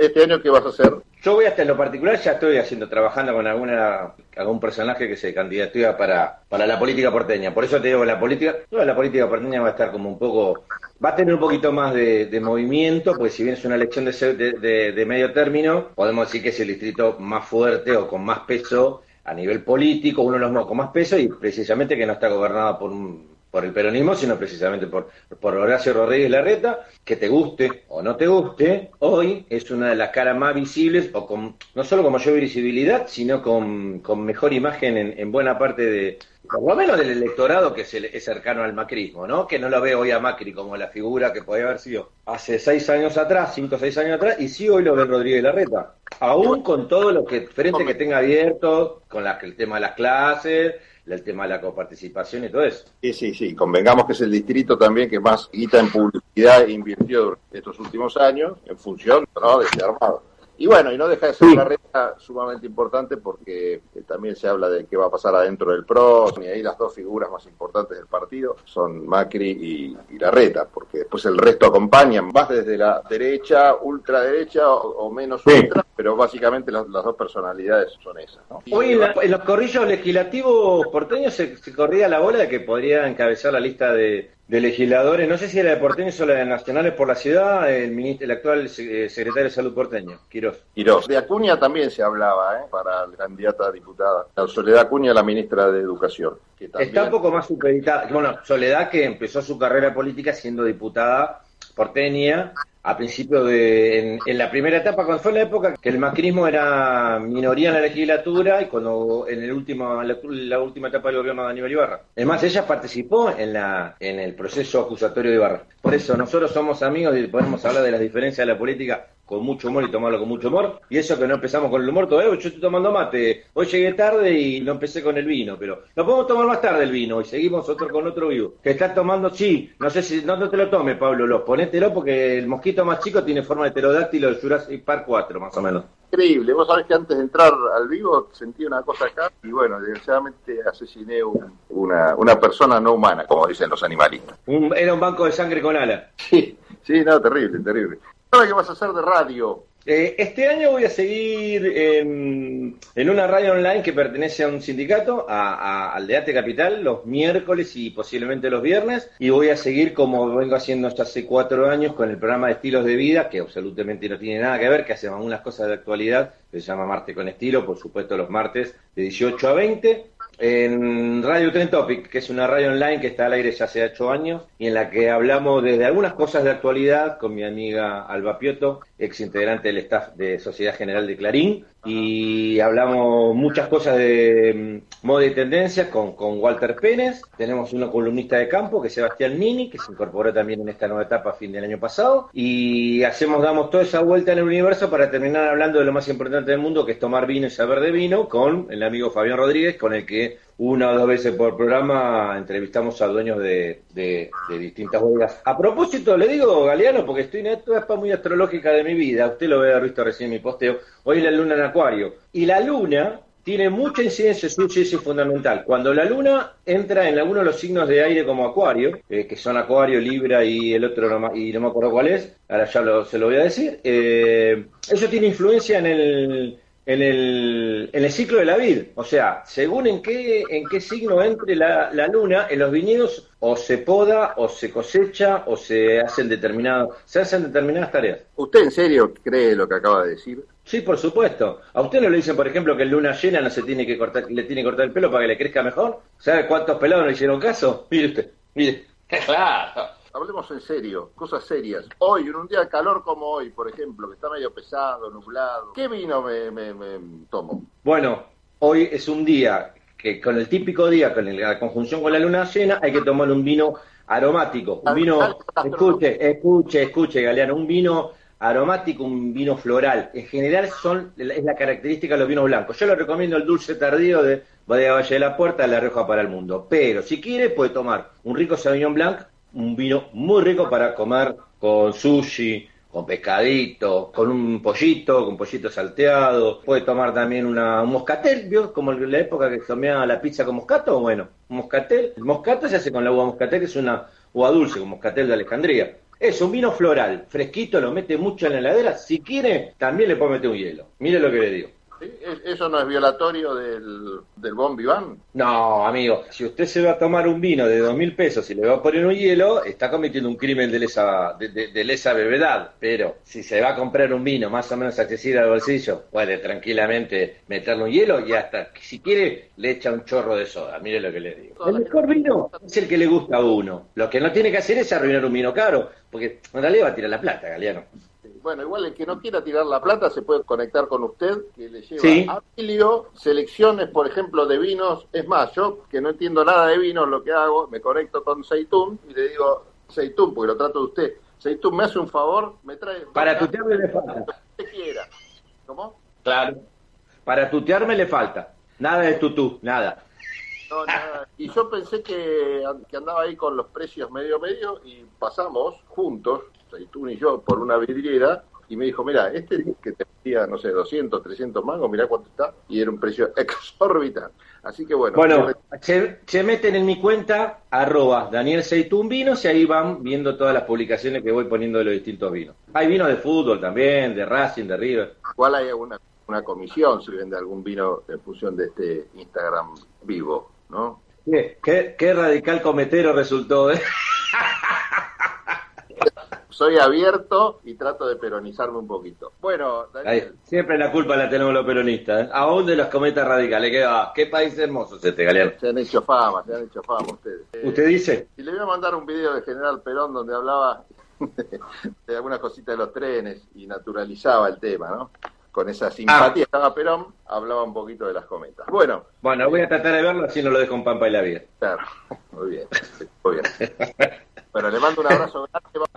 ¿Este año qué vas a hacer? Yo voy hasta en lo particular, ya estoy haciendo, trabajando con alguna algún personaje que se candidatúa para, para la política porteña. Por eso te digo, la política, toda la política porteña va a estar como un poco, va a tener un poquito más de, movimiento, porque si bien es una elección de, de, medio término, podemos decir que es el distrito más fuerte o con más peso a nivel político, uno de los con más peso y precisamente que no está gobernado por un por el peronismo, sino precisamente por, por Horacio Rodríguez Larreta, que te guste o no te guste, hoy es una de las caras más visibles, o con, no solo con mayor visibilidad, sino con, con mejor imagen en, buena parte de, por lo menos del electorado que es, cercano al macrismo, ¿no? Que no lo ve hoy a Macri como la figura que podía haber sido hace seis años atrás, cinco o seis años atrás, y sí hoy lo ve Rodríguez Larreta. Aún con todo lo que frente que tenga abierto, con la, el tema de las clases, el tema de la coparticipación y todo eso. Sí, sí, sí. Convengamos que es el distrito también que más guita en publicidad invirtió durante estos últimos años en función de este armado. Y bueno, y no deja de ser una regla sumamente importante porque eh, también se habla de qué va a pasar adentro del PRO, y ahí las dos figuras más importantes del partido son Macri y, Larreta, porque después el resto acompañan, más desde la derecha, ultraderecha o, menos ultra, pero básicamente las, dos personalidades son esas. Hoy en, los corrillos legislativos porteños se corría la bola de que podría encabezar la lista de, de legisladores, no sé si era de porteño o la de nacionales por la ciudad, el, ministro, el actual eh, secretario de Salud porteño, Quirós. Quirós. De Acuña también se hablaba, ¿eh? para la candidata a diputada. La Soledad Acuña, la ministra de Educación. Está un poco más supeditada. Bueno, Soledad que empezó su carrera política siendo diputada porteña a principio de, en, la primera etapa, cuando fue la época que el macrismo era minoría en la legislatura y cuando en el último, la, última etapa del gobierno de Aníbal Ibarra. Además, ella participó en, la, en el proceso acusatorio de Ibarra. Por eso, nosotros somos amigos y podemos hablar de las diferencias de la política con mucho humor y tomarlo con mucho humor. Y eso que no empezamos con el humor todavía, yo estoy tomando mate. Hoy llegué tarde y no empecé con el vino, pero lo podemos tomar más tarde el vino y seguimos otro con otro vivo. Que está tomando, sí, no sé si, no, te lo tomes, Pablo, lo ponételo porque el mosquito más chico tiene forma de pterodáctilo del Jurassic Park 4, más o menos. Increíble, vos sabés que antes de entrar al vivo sentí una cosa acá y bueno, desgraciadamente asesiné una, una persona no humana, como dicen los animalistas. era un banco de sangre con ala. Sí, sí, no, terrible, terrible. ¿Ahora qué vas a hacer de radio? Eh, este año voy a seguir en, una radio online que pertenece a un sindicato, a, al de Capital, los miércoles y posiblemente los viernes. Y voy a seguir como vengo haciendo hasta hace cuatro años con el programa de estilos de vida, que absolutamente no tiene nada que ver, que hace algunas cosas de actualidad, que se llama Marte con Estilo, por supuesto los martes de 18 a 20 en Radio Tren Topic, que es una radio online que está al aire ya hace ocho años y en la que hablamos desde algunas cosas de actualidad con mi amiga Alba Pioto, ex integrante del staff de Sociedad General de Clarín, y hablamos muchas cosas de mm, moda y tendencias con, con Walter Pérez. Tenemos una columnista de campo que es Sebastián Nini, que se incorporó también en esta nueva etapa a fin del año pasado. Y hacemos, damos toda esa vuelta en el universo para terminar hablando de lo más importante del mundo, que es tomar vino y saber de vino, con el amigo Fabián Rodríguez, con el que una o dos veces por programa entrevistamos a dueños de, de, distintas bodegas. A propósito, le digo, Galeano, porque estoy en esta etapa muy astrológica de mi vida, usted lo haber visto recién en mi posteo, hoy la luna en acuario. Y la luna tiene mucha incidencia, su incidencia fundamental. Cuando la luna entra en alguno de los signos de aire como acuario, eh, que son acuario, libra y el otro no, y no me acuerdo cuál es, ahora ya se lo voy a decir, eh, eso tiene influencia en el en el, en el ciclo de la vid. O sea, según en qué, en qué signo entre la, la, luna, en los viñedos o se poda, o se cosecha, o se hacen determinados, se hacen determinadas tareas. ¿Usted en serio cree lo que acaba de decir? Sí, por supuesto. ¿A usted no le dicen, por ejemplo, que en luna llena no se tiene que cortar, le tiene que cortar el pelo para que le crezca mejor? ¿Sabe cuántos pelados no hicieron caso? Mire usted, mire. Claro hablemos en serio, cosas serias. Hoy, en un día de calor como hoy, por ejemplo, que está medio pesado, nublado, ¿qué vino me, me, tomo? Bueno, hoy es un día que con el típico día, con la conjunción con la luna llena, hay que tomar un vino aromático, un vino, escuche, escuche, escuche, Galeano, un vino aromático, un vino floral. En general son es la característica de los vinos blancos. Yo le recomiendo el dulce tardío de Bodega Valle de la Puerta, La Rioja para el Mundo. Pero si quiere puede tomar un rico Sauvignon Blanc un vino muy rico para comer con sushi, con pescadito, con un pollito, con pollito salteado. Puede tomar también una, un moscatel, ¿vio? Como en la época que comía la pizza con moscato. Bueno, moscatel. El moscato se hace con la uva moscatel, que es una uva dulce, con moscatel de Alejandría. Es un vino floral, fresquito, lo mete mucho en la heladera. Si quiere, también le puede meter un hielo. Mire lo que le digo. ¿Sí? ¿Eso no es violatorio del, del Bon Vivant? No, amigo, si usted se va a tomar un vino de dos mil pesos y le va a poner un hielo, está cometiendo un crimen de lesa, de, de- de lesa brevedad. Pero si se va a comprar un vino más o menos accesible al bolsillo, puede tranquilamente meterle un hielo y hasta, si quiere, le echa un chorro de soda. Mire lo que le digo. El mejor vino es el que le gusta a uno. Lo que no tiene que hacer es arruinar un vino caro, porque en realidad va a tirar la plata, Galeano. Bueno, igual el que no quiera tirar la plata se puede conectar con usted, que le lleva Sí. a Emilio selecciones, por ejemplo, de vinos. Es más, yo que no entiendo nada de vinos, lo que hago, me conecto con Seitún y le digo, Seitún, porque lo trato de usted. Seitún, ¿me hace un favor? Me trae... Para tutearme le falta. Lo que usted quiera. ¿Cómo? Claro. Para tutearme le falta. Nada de tutú, nada. No, nada. Y yo pensé que, que andaba ahí con los precios medio medio y pasamos juntos, Y yo, por una vidriera y me dijo, mira, este que te pedía, no sé, 200, 300 mangos, mira cuánto está, y era un precio exorbitante. Así que bueno, Bueno, se, se meten en mi cuenta, arroba Daniel Seitún Vinos, y ahí van viendo todas las publicaciones que voy poniendo de los distintos vinos. Hay vinos de fútbol también, de Racing, de River. igual hay una, una comisión si vende algún vino en función de este Instagram vivo, ¿no? Qué, qué- qué radical cometero resultó, ¿eh? Soy abierto y trato de peronizarme un poquito. Bueno, Ahí, Daniel, siempre la culpa la tenemos los peronistas, ¿eh? Aún de los cometas radicales. ¿Qué, va? qué país hermoso es este, Galeano. se han hecho fama, se han hecho fama ustedes. Eh, ¿Usted dice? Y le voy a mandar un video de General Perón donde hablaba de algunas cositas de los trenes y naturalizaba el tema, ¿no? Con esa simpatía que estaba Perón, hablaba un poquito de las cometas. Bueno, Bueno, voy a tratar de verlo así no lo dejo en Pampa y la vida. claro, muy bien, muy bien. Bueno, le mando un abrazo grande.